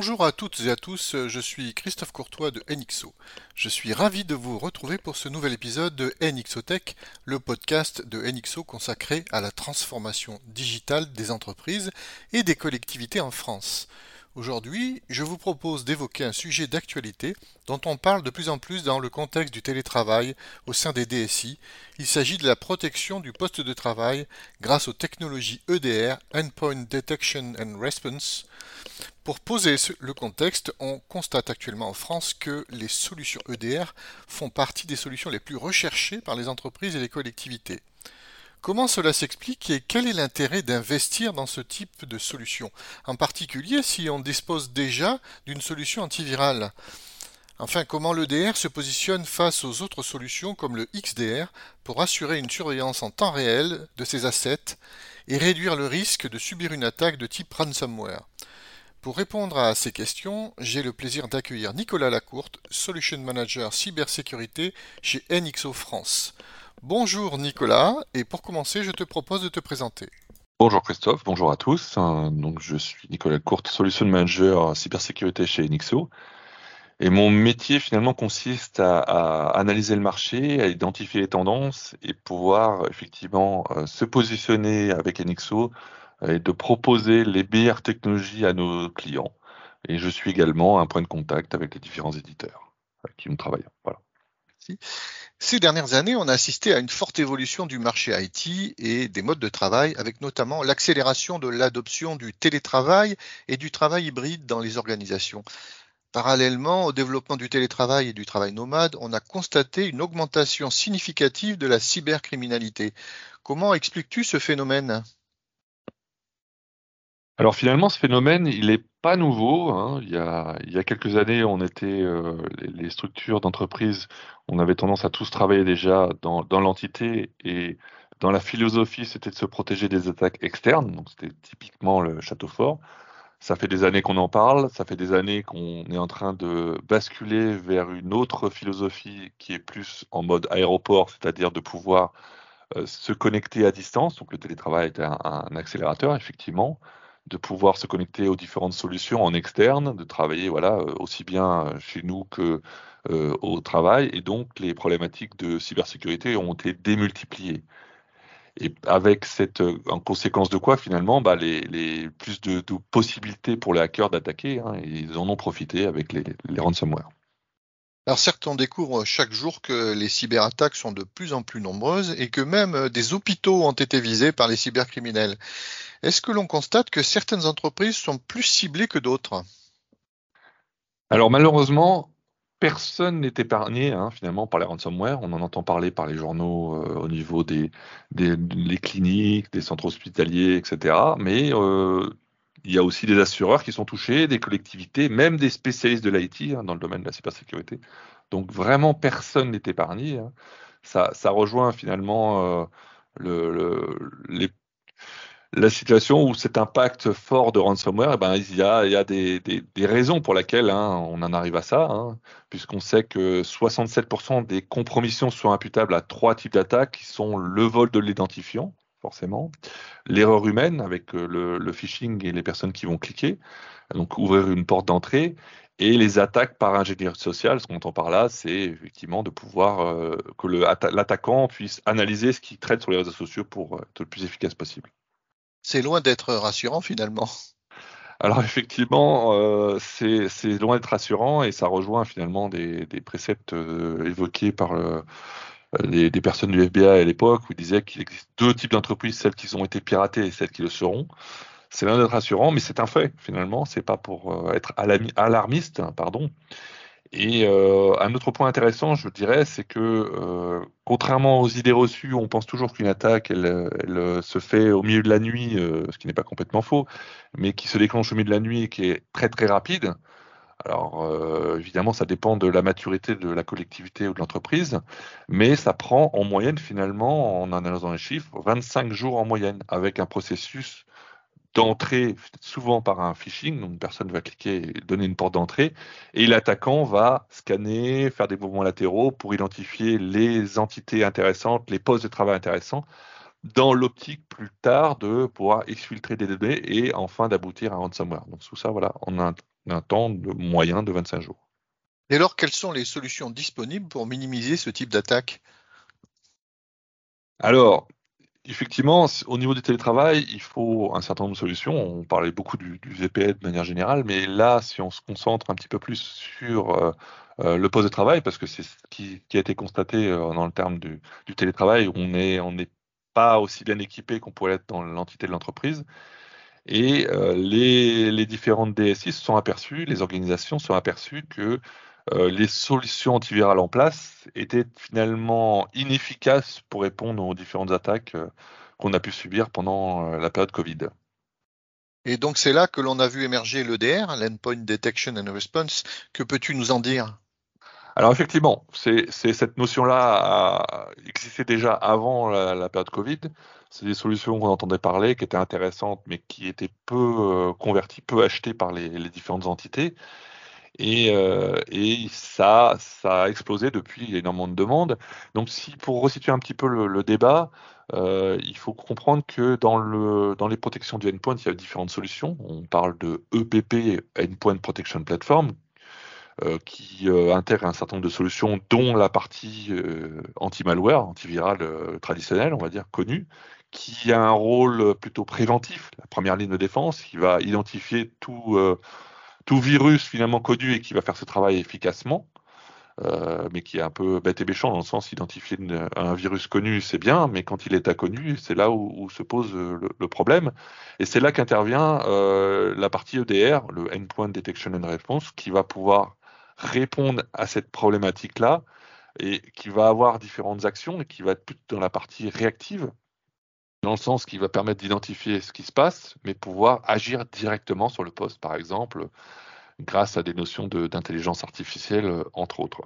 Bonjour à toutes et à tous, je suis Christophe Courtois de NXO. Je suis ravi de vous retrouver pour ce nouvel épisode de NXOTech, le podcast de NXO consacré à la transformation digitale des entreprises et des collectivités en France. Aujourd'hui, je vous propose d'évoquer un sujet d'actualité dont on parle de plus en plus dans le contexte du télétravail au sein des DSI. Il s'agit de la protection du poste de travail grâce aux technologies EDR, Endpoint Detection and Response. Pour poser le contexte, on constate actuellement en France que les solutions EDR font partie des solutions les plus recherchées par les entreprises et les collectivités. Comment cela s'explique et quel est l'intérêt d'investir dans ce type de solution, en particulier si on dispose déjà d'une solution antivirale. Enfin, comment l'EDR se positionne face aux autres solutions comme le XDR pour assurer une surveillance en temps réel de ses assets et réduire le risque de subir une attaque de type ransomware? Pour répondre à ces questions, j'ai le plaisir d'accueillir Nicolas Lacourte, Solution Manager Cybersécurité chez NXO France. Bonjour Nicolas, et pour commencer, je te propose de te présenter. Bonjour Christophe, bonjour à tous. Euh, donc, je suis Nicolas Courte, Solution Manager cybersécurité chez Nixo. Et mon métier finalement consiste à, analyser le marché, à identifier les tendances et pouvoir effectivement euh, se positionner avec Nixo et de proposer les meilleures technologies à nos clients. Et je suis également un point de contact avec les différents éditeurs avec qui nous travaillons. Voilà. Merci. Ces dernières années, on a assisté à une forte évolution du marché IT et des modes de travail, avec notamment l'accélération de l'adoption du télétravail et du travail hybride dans les organisations. Parallèlement au développement du télétravail et du travail nomade, on a constaté une augmentation significative de la cybercriminalité. Comment expliques-tu ce phénomène? Alors finalement, ce phénomène, il n'est pas nouveau. Hein. Il, y a, quelques années, on était euh, les, structures d'entreprise, on avait tendance à tous travailler déjà dans, l'entité et dans la philosophie, c'était de se protéger des attaques externes. Donc c'était typiquement le château fort. Ça fait des années qu'on en parle, ça fait des années qu'on est en train de basculer vers une autre philosophie qui est plus en mode aéroport, c'est-à-dire de pouvoir euh, se connecter à distance. Donc le télétravail est un accélérateur, effectivement de pouvoir se connecter aux différentes solutions en externe, de travailler voilà, euh, aussi bien chez nous que euh, au travail. Et donc, les problématiques de cybersécurité ont été démultipliées. Et avec cette, euh, en conséquence de quoi, finalement, bah, les, plus de, possibilités pour les hackers d'attaquer, hein, ils en ont profité avec les ransomware. Alors certes, on découvre chaque jour que les cyberattaques sont de plus en plus nombreuses et que même des hôpitaux ont été visés par les cybercriminels. Est-ce que l'on constate que certaines entreprises sont plus ciblées que d'autres? Alors malheureusement, personne n'est épargné hein, finalement par les ransomware. On en entend parler par les journaux euh, au niveau des, cliniques, des centres hospitaliers, etc. Mais euh, il y a aussi des assureurs qui sont touchés, des collectivités, même des spécialistes de l'IT hein, dans le domaine de la cybersécurité. Donc vraiment personne n'est épargné. Hein. Ça, rejoint finalement euh, la situation où cet impact fort de ransomware, eh ben, il y a, des, raisons pour lesquelles hein, on en arrive à ça, puisqu'on sait que 67% des compromissions sont imputables à trois types d'attaques qui sont le vol de l'identifiant, forcément, l'erreur humaine avec euh, le, le, phishing et les personnes qui vont cliquer, donc ouvrir une porte d'entrée, et les attaques par ingénierie sociale, ce qu'on entend par là, c'est effectivement de pouvoir euh, que l'attaquant puisse analyser ce qui traite sur les réseaux sociaux pour euh, être le plus efficace possible c'est loin d'être rassurant finalement. Alors effectivement, euh, c'est loin d'être rassurant et ça rejoint finalement des, préceptes euh, évoqués par euh, des personnes du FBI à l'époque où ils disaient qu'il existe deux types d'entreprises, celles qui ont été piratées et celles qui le seront. C'est loin d'être rassurant, mais c'est un fait finalement. C'est pas pour être alarmiste, hein, pardon. Et euh, un autre point intéressant, je dirais, c'est que euh, contrairement aux idées reçues, on pense toujours qu'une attaque, elle, se fait au milieu de la nuit, euh, ce qui n'est pas complètement faux, mais qui se déclenche au milieu de la nuit et qui est très très rapide. Alors euh, évidemment, ça dépend de la maturité de la collectivité ou de l'entreprise, mais ça prend en moyenne finalement, en analysant les chiffres, 25 jours en moyenne, avec un processus d'entrée, souvent par un phishing, donc une personne va cliquer donner une porte d'entrée, et l'attaquant va scanner, faire des mouvements latéraux pour identifier les entités intéressantes, les postes de travail intéressants, dans l'optique plus tard de pouvoir exfiltrer des données et enfin d'aboutir à un ransomware. Donc tout ça, voilà, on a d'un temps moyen de 25 jours. Et alors, quelles sont les solutions disponibles pour minimiser ce type d'attaque? Alors, effectivement, au niveau du télétravail, il faut un certain nombre de solutions. On parlait beaucoup du, VPN de manière générale, mais là, si on se concentre un petit peu plus sur euh, euh, le poste de travail, parce que c'est ce qui, a été constaté euh, dans le terme du, télétravail, on n'est on pas aussi bien équipé qu'on pourrait être dans l'entité de l'entreprise. Et les, les, différentes DSI se sont aperçues, les organisations se sont aperçues que euh, les solutions antivirales en place étaient finalement inefficaces pour répondre aux différentes attaques euh, qu'on a pu subir pendant euh, la période Covid. Et donc c'est là que l'on a vu émerger l'EDR, l'Endpoint Detection and Response. Que peux-tu nous en dire? Alors effectivement, c'est cette notion-là existait déjà avant la, période Covid. C'est des solutions qu'on entendait parler, qui étaient intéressantes, mais qui étaient peu converties, peu achetées par les différentes entités. Euh, et, ça, ça a explosé depuis, il y a énormément de demandes. Donc, si pour resituer un petit peu le, débat, euh, il faut comprendre que dans, le, dans les protections du endpoint, il y a différentes solutions. On parle de EPP, Endpoint Protection Platform, euh, qui intègre un certain nombre de solutions, dont la partie anti-malware, antivirale traditionnelle, on va dire, connue, qui a un rôle plutôt préventif, la première ligne de défense, qui va identifier tout virus finalement connu et qui va faire ce travail efficacement, euh, mais qui est un peu bête et méchant dans le sens identifier un virus connu, c'est bien, mais quand il est inconnu, c'est là où, se pose le, problème. Et c'est là qu'intervient euh, la partie EDR, le Endpoint Detection and Response, qui va pouvoir répondre à cette problématique-là et qui va avoir différentes actions et qui va être plus dans la partie réactive dans le sens qui va permettre d'identifier ce qui se passe, mais pouvoir agir directement sur le poste, par exemple, grâce à des notions d'intelligence artificielle, euh, entre autres.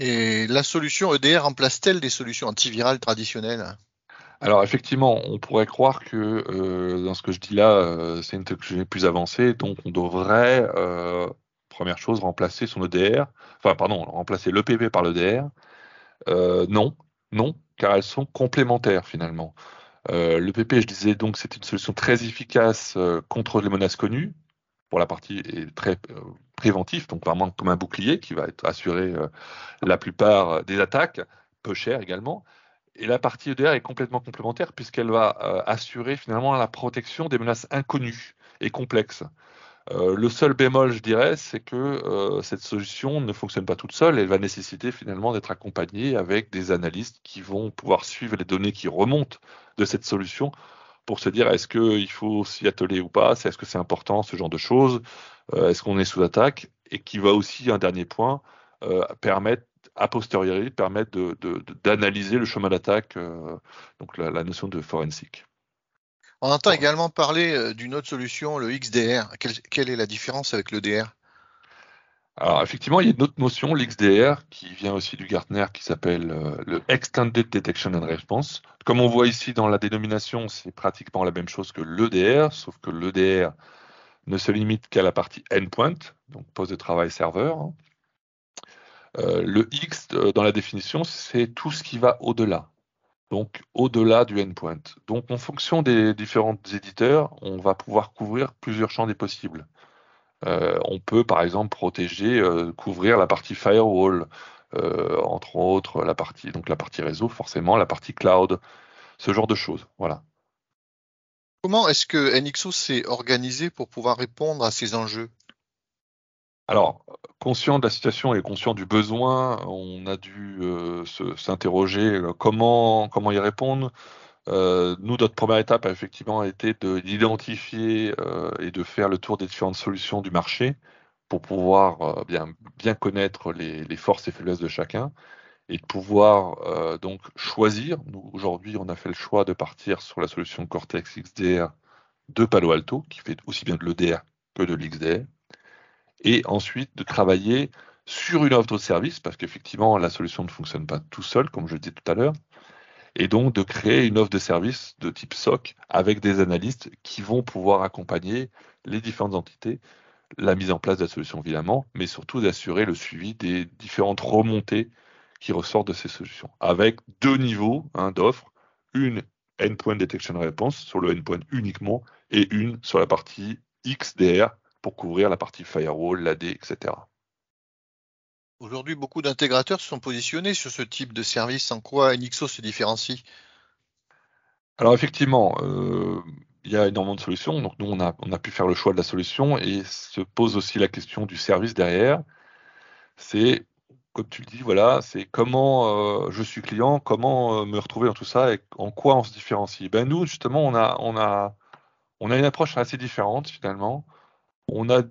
Et la solution EDR remplace-t-elle des solutions antivirales traditionnelles? Alors effectivement, on pourrait croire que euh, dans ce que je dis là, euh, c'est une technologie plus avancée, donc on devrait, première chose, remplacer son EDR, enfin pardon, remplacer l'EPP par l'EDR. non, non, car elles sont complémentaires finalement. Euh, le PP, je disais donc, c'est une solution très efficace euh, contre les menaces connues, pour la partie est très euh, préventive, donc vraiment comme un bouclier qui va être assuré la plupart des attaques, peu cher également. Et la partie EDR est complètement complémentaire puisqu'elle va assurer finalement la protection des menaces inconnues et complexes. Euh, le seul bémol, je dirais, c'est que euh, cette solution ne fonctionne pas toute seule. Elle va nécessiter finalement d'être accompagnée avec des analystes qui vont pouvoir suivre les données qui remontent de cette solution pour se dire est-ce qu'il faut s'y atteler ou pas, est-ce que c'est important, ce genre de choses, euh, est-ce qu'on est sous attaque, et qui va aussi, un dernier point, permettre a posteriori permettre d'analyser le chemin d'attaque, donc la, la, notion de forensic. On entend également parler euh, d'une autre solution, le XDR. Quelle, est la différence avec le DR alors effectivement, il y a une autre notion, l'XDR, qui vient aussi du Gartner, qui s'appelle euh, le Extended Detection and Response. Comme on voit ici dans la dénomination, c'est pratiquement la même chose que l'EDR, sauf que l'EDR ne se limite qu'à la partie endpoint, donc poste de travail serveur. Euh, le X, dans la définition, c'est tout ce qui va au-delà donc au-delà du endpoint. Donc en fonction des différents éditeurs, on va pouvoir couvrir plusieurs champs des possibles. Euh, on peut par exemple protéger, euh, couvrir la partie firewall, euh, entre autres la partie, donc la partie réseau forcément, la partie cloud, ce genre de choses. Voilà. Comment est-ce que NXO s'est organisé pour pouvoir répondre à ces enjeux? Alors, conscient de la situation et conscient du besoin, on a dû euh, s'interroger euh, comment, y répondre. Euh, nous, notre première étape a effectivement été d'identifier et de faire le tour des différentes solutions du marché pour pouvoir bien, connaître les, les, forces et faiblesses de chacun et de pouvoir donc choisir. Aujourd'hui, on a fait le choix de partir sur la solution Cortex XDR de Palo Alto, qui fait aussi bien de l'EDR que de l'XDR et ensuite de travailler sur une offre de service, parce qu'effectivement, la solution ne fonctionne pas tout seul, comme je le disais tout à l'heure, et donc de créer une offre de service de type SOC avec des analystes qui vont pouvoir accompagner les différentes entités, la mise en place de la solution évidemment, mais surtout d'assurer le suivi des différentes remontées qui ressortent de ces solutions, avec deux niveaux hein, d'offres, une endpoint detection response sur le endpoint uniquement et une sur la partie XDR pour couvrir la partie firewall, l'AD, etc. Aujourd'hui, beaucoup d'intégrateurs se sont positionnés sur ce type de service. En quoi NXO se différencie? Alors effectivement, euh, il y a énormément de solutions. Donc nous, on a, on a pu faire le choix de la solution et se pose aussi la question du service derrière. C'est, comme tu le dis, voilà, c'est comment euh, je suis client, comment euh, me retrouver dans tout ça et en quoi on se différencie? Ben nous, justement, on a, on a, on a une approche assez différente finalement. On a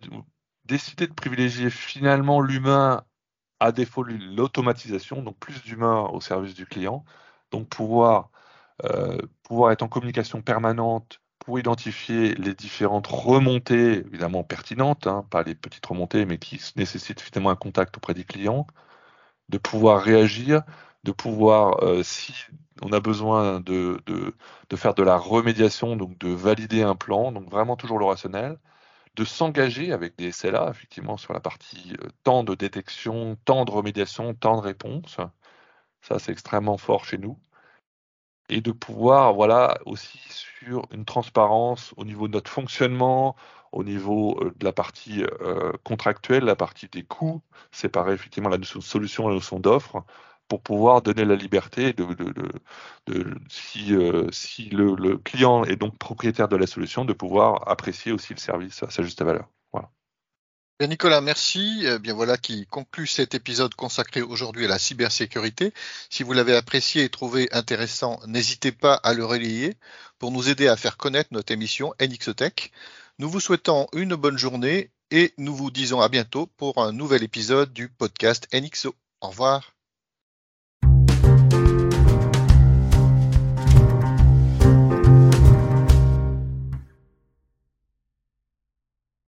décidé de privilégier finalement l'humain à défaut de l'automatisation, donc plus d'humains au service du client, donc pouvoir, euh, pouvoir être en communication permanente pour identifier les différentes remontées, évidemment pertinentes, hein, pas les petites remontées, mais qui nécessitent finalement un contact auprès des clients, de pouvoir réagir, de pouvoir, euh, si on a besoin de, de, de, faire de la remédiation, donc de valider un plan, donc vraiment toujours le rationnel, de s'engager avec des SLA, effectivement, sur la partie euh, temps de détection, temps de remédiation, temps de réponse. Ça, c'est extrêmement fort chez nous. Et de pouvoir, voilà, aussi sur une transparence au niveau de notre fonctionnement, au niveau euh, de la partie euh, contractuelle, la partie des coûts, séparer effectivement la notion de solution et la notion d'offre, pour pouvoir donner la liberté de, si, euh, le, client est donc propriétaire de la solution, de pouvoir apprécier aussi le service à sa juste valeur. Nicolas, merci. Eh bien voilà qui conclut cet épisode consacré aujourd'hui à la cybersécurité. Si vous l'avez apprécié et trouvé intéressant, n'hésitez pas à le relayer pour nous aider à faire connaître notre émission NXTech. Nous vous souhaitons une bonne journée et nous vous disons à bientôt pour un nouvel épisode du podcast NXO. Au revoir.